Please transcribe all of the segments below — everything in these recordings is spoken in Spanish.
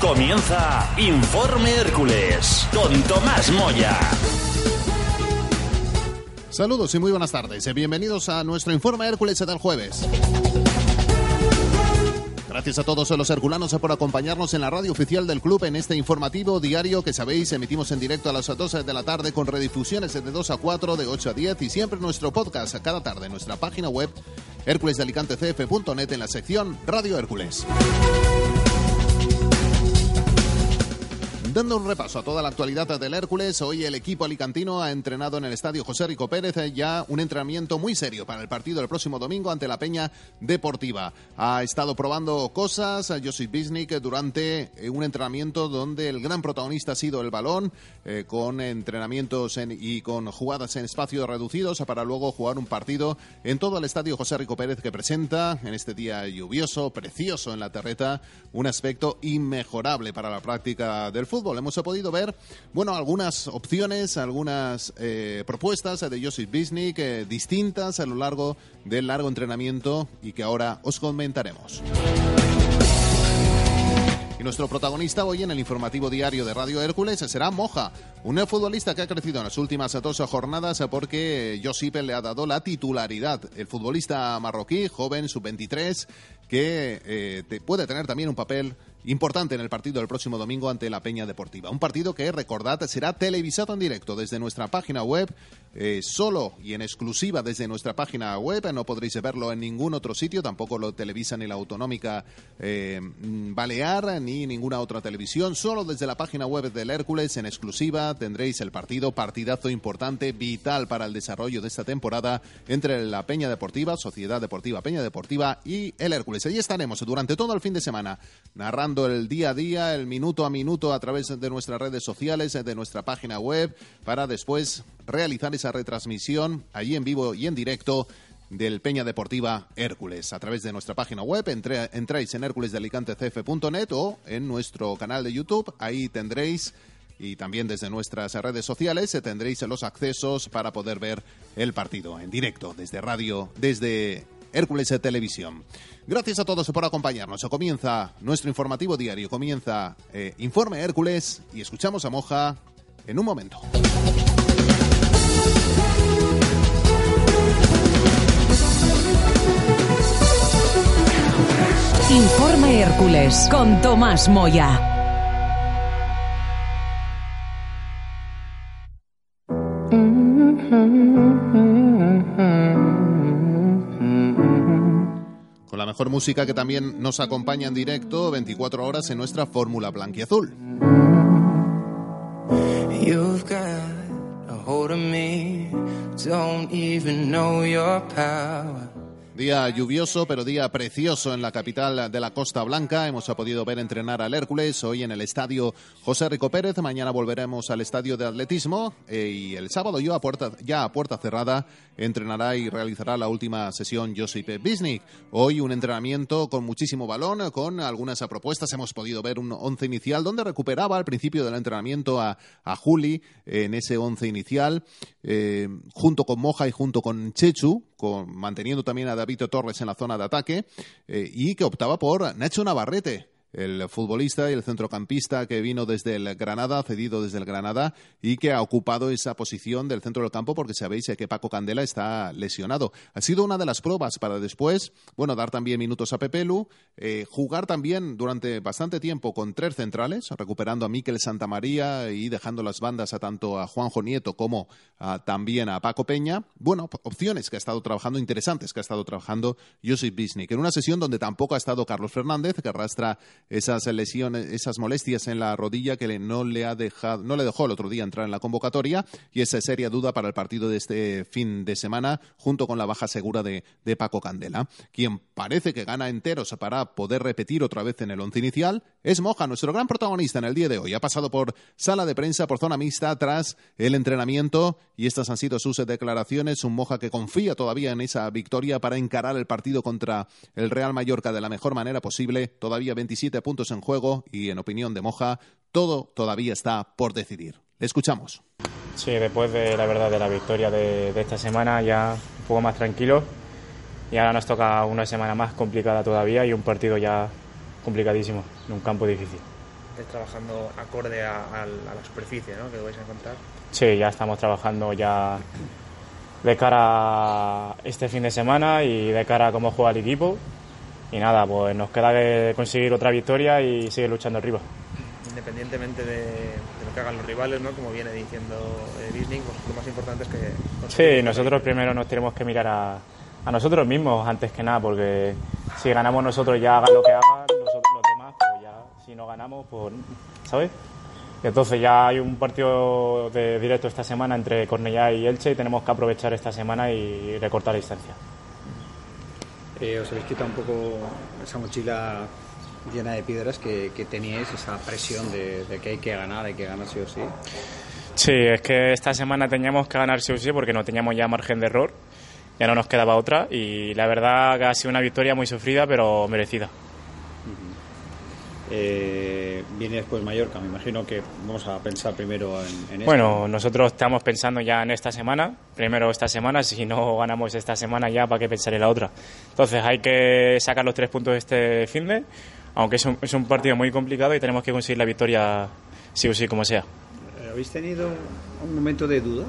Comienza Informe Hércules con Tomás Moya. Saludos y muy buenas tardes. Bienvenidos a nuestro Informe Hércules del jueves. Gracias a todos los herculanos por acompañarnos en la radio oficial del club en este informativo diario que sabéis emitimos en directo a las 12 de la tarde con redifusiones de 2 a 4, de 8 a 10 y siempre nuestro podcast a cada tarde en nuestra página web hérculesdealicantecf.net en la sección Radio Hércules. Dando un repaso a toda la actualidad del Hércules, hoy el equipo alicantino ha entrenado en el estadio José Rico Pérez ya un entrenamiento muy serio para el partido del próximo domingo ante la Peña Deportiva. Ha estado probando cosas Josip Bisnik durante eh, un entrenamiento donde el gran protagonista ha sido el balón, eh, con entrenamientos y con jugadas en espacios reducidos para luego jugar un partido en todo el estadio José Rico Pérez que presenta en este día lluvioso, precioso en la terreta, un aspecto inmejorable para la práctica del fútbol Hemos podido ver, bueno, algunas opciones, algunas eh, propuestas de Josip Bisnik eh, distintas a lo largo del largo entrenamiento y que ahora os comentaremos. Y nuestro protagonista hoy en el informativo diario de Radio Hércules será Moja, un futbolista que ha crecido en las últimas dos jornadas porque Josip le ha dado la titularidad. El futbolista marroquí, joven, sub-23, que eh, puede tener también un papel importante en el partido del próximo domingo ante la Peña Deportiva. Un partido que, recordad, será televisado en directo desde nuestra página web, eh, solo y en exclusiva desde nuestra página web. No podréis verlo en ningún otro sitio, tampoco lo televisa ni la Autonómica eh, Balear ni ninguna otra televisión. Solo desde la página web del Hércules, en exclusiva, tendréis el partido, partidazo importante, vital para el desarrollo de esta temporada entre la Peña Deportiva, Sociedad Deportiva Peña Deportiva y el Hércules. Allí estaremos durante todo el fin de semana narrando el día a día, el minuto a minuto a través de nuestras redes sociales, de nuestra página web, para después realizar esa retransmisión allí en vivo y en directo del Peña Deportiva Hércules. A través de nuestra página web entráis en hérculesdealicantecf.net o en nuestro canal de YouTube. Ahí tendréis y también desde nuestras redes sociales tendréis los accesos para poder ver el partido en directo desde radio, desde Hércules Televisión. Gracias a todos por acompañarnos. Comienza nuestro informativo diario, comienza eh, Informe Hércules y escuchamos a Moja en un momento. Informe Hércules con Tomás Moya. Mejor música que también nos acompaña en directo 24 horas en nuestra fórmula blanquiazul. You've got. Día lluvioso, pero día precioso en la capital de la Costa Blanca. Hemos podido ver entrenar al Hércules hoy en el estadio José Rico Pérez. Mañana volveremos al estadio de atletismo eh, y el sábado yo a puerta, ya a puerta cerrada entrenará y realizará la última sesión Josip Bisnik. Hoy un entrenamiento con muchísimo balón, con algunas propuestas. Hemos podido ver un once inicial donde recuperaba al principio del entrenamiento a, a Juli en ese once inicial, eh, junto con Moja y junto con Chechu, manteniendo también a David Torres en la zona de ataque, eh, y que optaba por Nacho Navarrete el futbolista y el centrocampista que vino desde el Granada, cedido desde el Granada, y que ha ocupado esa posición del centro del campo porque sabéis que Paco Candela está lesionado. Ha sido una de las pruebas para después, bueno, dar también minutos a Pepelu, eh, jugar también durante bastante tiempo con tres centrales, recuperando a Miquel Santamaría y dejando las bandas a tanto a Juanjo Nieto como también a Paco Peña. Bueno, opciones que ha estado trabajando, interesantes que ha estado trabajando Josip Bisnik, en una sesión donde tampoco ha estado Carlos Fernández, que arrastra esas lesiones, esas molestias en la rodilla que no le ha dejado, no le dejó el otro día entrar en la convocatoria y esa seria duda para el partido de este fin de semana, junto con la baja segura de, de Paco Candela. Quien parece que gana enteros para poder repetir otra vez en el once inicial es Moja, nuestro gran protagonista en el día de hoy. Ha pasado por sala de prensa, por zona mixta, tras el entrenamiento y estas han sido sus declaraciones. Un Moja que confía todavía en esa victoria para encarar el partido contra el Real Mallorca de la mejor manera posible. Todavía 27 puntos en juego y, en opinión de Moja, todo todavía está por decidir. Le escuchamos. Sí, después de la verdad de la victoria de, de esta semana ya un poco más tranquilo y ahora nos toca una semana más complicada todavía y un partido ya complicadísimo, en un campo difícil. Estáis trabajando acorde a, a, a la superficie ¿no? que vais a encontrar. Sí, ya estamos trabajando ya de cara a este fin de semana y de cara a cómo juega el equipo. Y nada, pues nos queda que conseguir otra victoria y seguir luchando arriba. Independientemente de, de lo que hagan los rivales, ¿no? como viene diciendo eh, Disney, pues lo más importante es que... Sí, nosotros primero nos tenemos que mirar a, a nosotros mismos antes que nada, porque si ganamos nosotros ya hagan lo que hagan, nosotros, los demás, pues ya si no ganamos, pues, ¿sabes? Y entonces ya hay un partido de directo esta semana entre Cornellá y Elche y tenemos que aprovechar esta semana y recortar la distancia. Eh, os habéis quitado un poco esa mochila llena de piedras que, que teníais, esa presión de, de, que hay que ganar, hay que ganar sí o sí. Sí, es que esta semana teníamos que ganar sí o sí porque no teníamos ya margen de error, ya no nos quedaba otra y la verdad que ha sido una victoria muy sufrida pero merecida. Eh, viene después Mallorca, me imagino que vamos a pensar primero en, en Bueno, esto. nosotros estamos pensando ya en esta semana, primero esta semana, si no ganamos esta semana ya, ¿para qué pensar en la otra? Entonces hay que sacar los tres puntos de este fin de, aunque es un, es un partido muy complicado y tenemos que conseguir la victoria sí o sí, como sea. ¿Habéis tenido un momento de duda?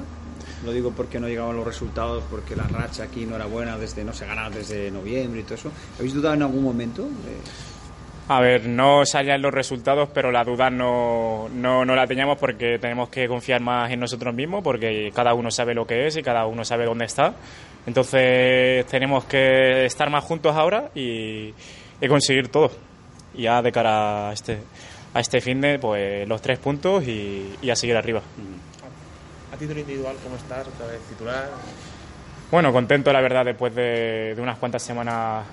Lo digo porque no llegaban los resultados, porque la racha aquí no era buena, desde no se ganaba desde noviembre y todo eso. ¿Habéis dudado en algún momento? De... A ver, no salían los resultados, pero la duda no, no, no, la teníamos porque tenemos que confiar más en nosotros mismos, porque cada uno sabe lo que es y cada uno sabe dónde está. Entonces tenemos que estar más juntos ahora y, y conseguir todo. Y ya de cara a este, a este fin de, pues los tres puntos y, y a seguir arriba. A título individual, ¿cómo estás? ¿Otra vez titular? Bueno, contento la verdad después de, de unas cuantas semanas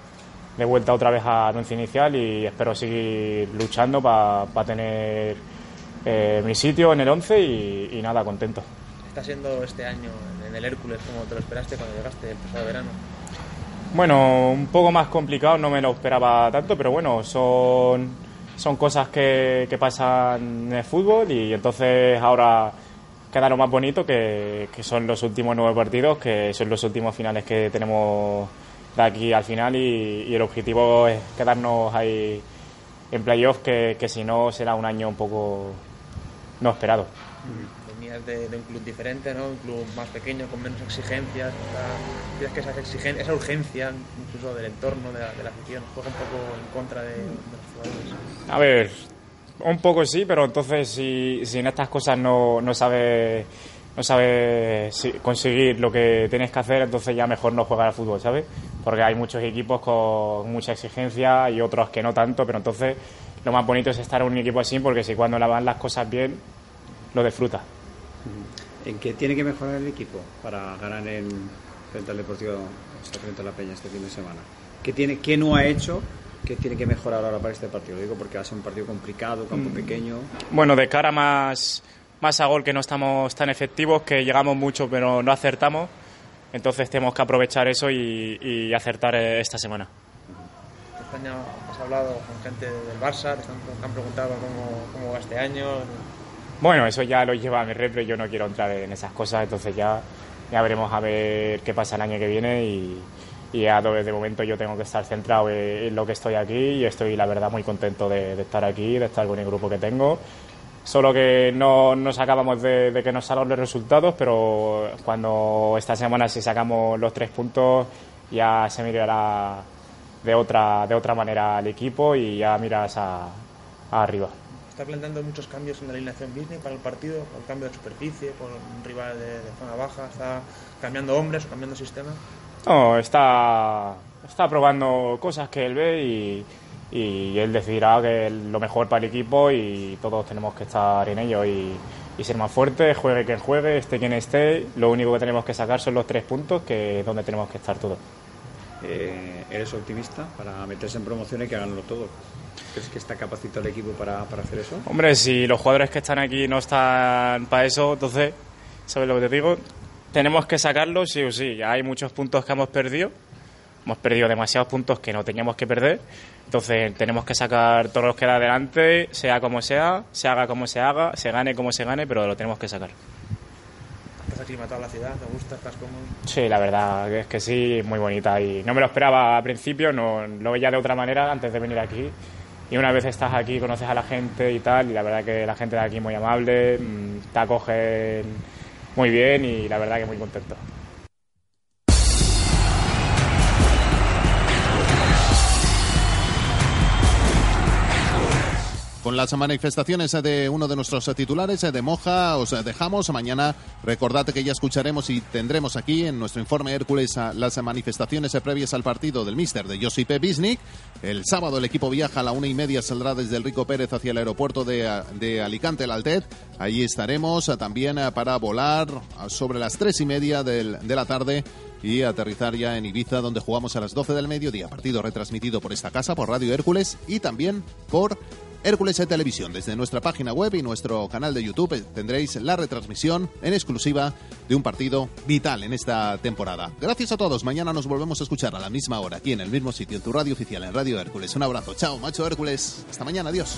de vuelta otra vez al once inicial y espero seguir luchando para pa tener eh, mi sitio en el once y, y, nada, contento. ¿Está siendo este año en el Hércules como te lo esperaste cuando llegaste el pasado verano? Bueno, un poco más complicado, no me lo esperaba tanto, pero bueno, son, son cosas que, que pasan en el fútbol y entonces ahora queda lo más bonito que, que son los últimos nueve partidos, que son los últimos finales que tenemos de aquí al final y, y, el objetivo es quedarnos ahí en playoff que, que, si no será un año un poco no esperado. Venías de, de, un club diferente, ¿no? un club más pequeño, con menos exigencias. ¿Crees que esas exigencias, esa urgencia incluso del entorno, de la, de la afición, juega un poco en contra de, de los jugadores? A ver, un poco sí, pero entonces si, si en estas cosas no, no sabes no sabes conseguir lo que tienes que hacer, entonces ya mejor no jugar al fútbol, ¿sabes? Porque hay muchos equipos con mucha exigencia y otros que no tanto, pero entonces lo más bonito es estar en un equipo así porque si cuando la van las cosas bien, lo disfruta. ¿En qué tiene que mejorar el equipo para ganar en, frente al Deportivo, frente a la Peña este fin de semana? ¿Qué, tiene, qué no ha hecho ¿Qué tiene que mejorar ahora para este partido? Lo digo porque va a ser un partido complicado, campo mm. pequeño. Bueno, de cara más más a gol que no estamos tan efectivos, que llegamos mucho pero no acertamos. Entonces tenemos que aprovechar eso y, y acertar esta semana. Año has hablado con gente del Barça, te, están, te han preguntado cómo, cómo, va este año. Bueno, eso ya lo lleva a mi repre, yo no quiero entrar en esas cosas, entonces ya, ya veremos a ver qué pasa el año que viene y, y ya de momento yo tengo que estar centrado en lo que estoy aquí y estoy la verdad muy contento de, de estar aquí, de estar con el grupo que tengo solo que no nos acabamos de, de, que nos salgan los resultados, pero cuando esta semana si sacamos los tres puntos ya se mirará de otra, de otra manera al equipo y ya miras a, a arriba. ¿Está planteando muchos cambios en la alineación Disney para el partido? ¿Con cambio de superficie, con un rival de, de zona baja? ¿Está cambiando hombres o cambiando sistema? No, está, está probando cosas que él ve y, y él decidirá que es lo mejor para el equipo y todos tenemos que estar en ello y, y ser más fuertes, juegue quien juegue, esté quien esté, lo único que tenemos que sacar son los tres puntos que es donde tenemos que estar todos. Eh, ¿Eres optimista para meterse en promociones y que haganlo todo? ¿Crees que está capacitado el equipo para, para hacer eso? Hombre, si los jugadores que están aquí no están para eso, entonces, ¿sabes lo que te digo? Tenemos que sacarlo sí o sí. Ya hay muchos puntos que hemos perdido. Hemos perdido demasiados puntos que no teníamos que perder. Entonces tenemos que sacar todos los que da adelante, sea como sea, se haga como se haga, se gane como se gane, pero lo tenemos que sacar. ¿Estás aclimatado a la ciudad? ¿Te gusta? ¿Estás cómodo? Sí, la verdad es que sí, muy bonita. Y no me lo esperaba al principio, no lo veía de otra manera antes de venir aquí. Y una vez estás aquí, conoces a la gente y tal, y la verdad que la gente de aquí es muy amable, mm, te acogen muy bien y la verdad que muy contento. Con las manifestaciones de uno de nuestros titulares de Moja os dejamos. Mañana recordad que ya escucharemos y tendremos aquí en nuestro informe Hércules las manifestaciones previas al partido del Mister de Josipe Bisnik. El sábado el equipo viaja a la una y media, saldrá desde el Rico Pérez hacia el aeropuerto de, de Alicante, el Altet. Allí estaremos también para volar sobre las tres y media del, de la tarde y aterrizar ya en Ibiza, donde jugamos a las 12 del mediodía. Partido retransmitido por esta casa, por Radio Hércules y también por Hércules de Televisión. Desde nuestra página web y nuestro canal de YouTube eh, tendréis la retransmisión en exclusiva de un partido vital en esta temporada. Gracias a todos. Mañana nos volvemos a escuchar a la misma hora, aquí en el mismo sitio, en tu radio oficial, en Radio Hércules. Un abrazo. Chao, macho Hércules. Hasta mañana. Adiós.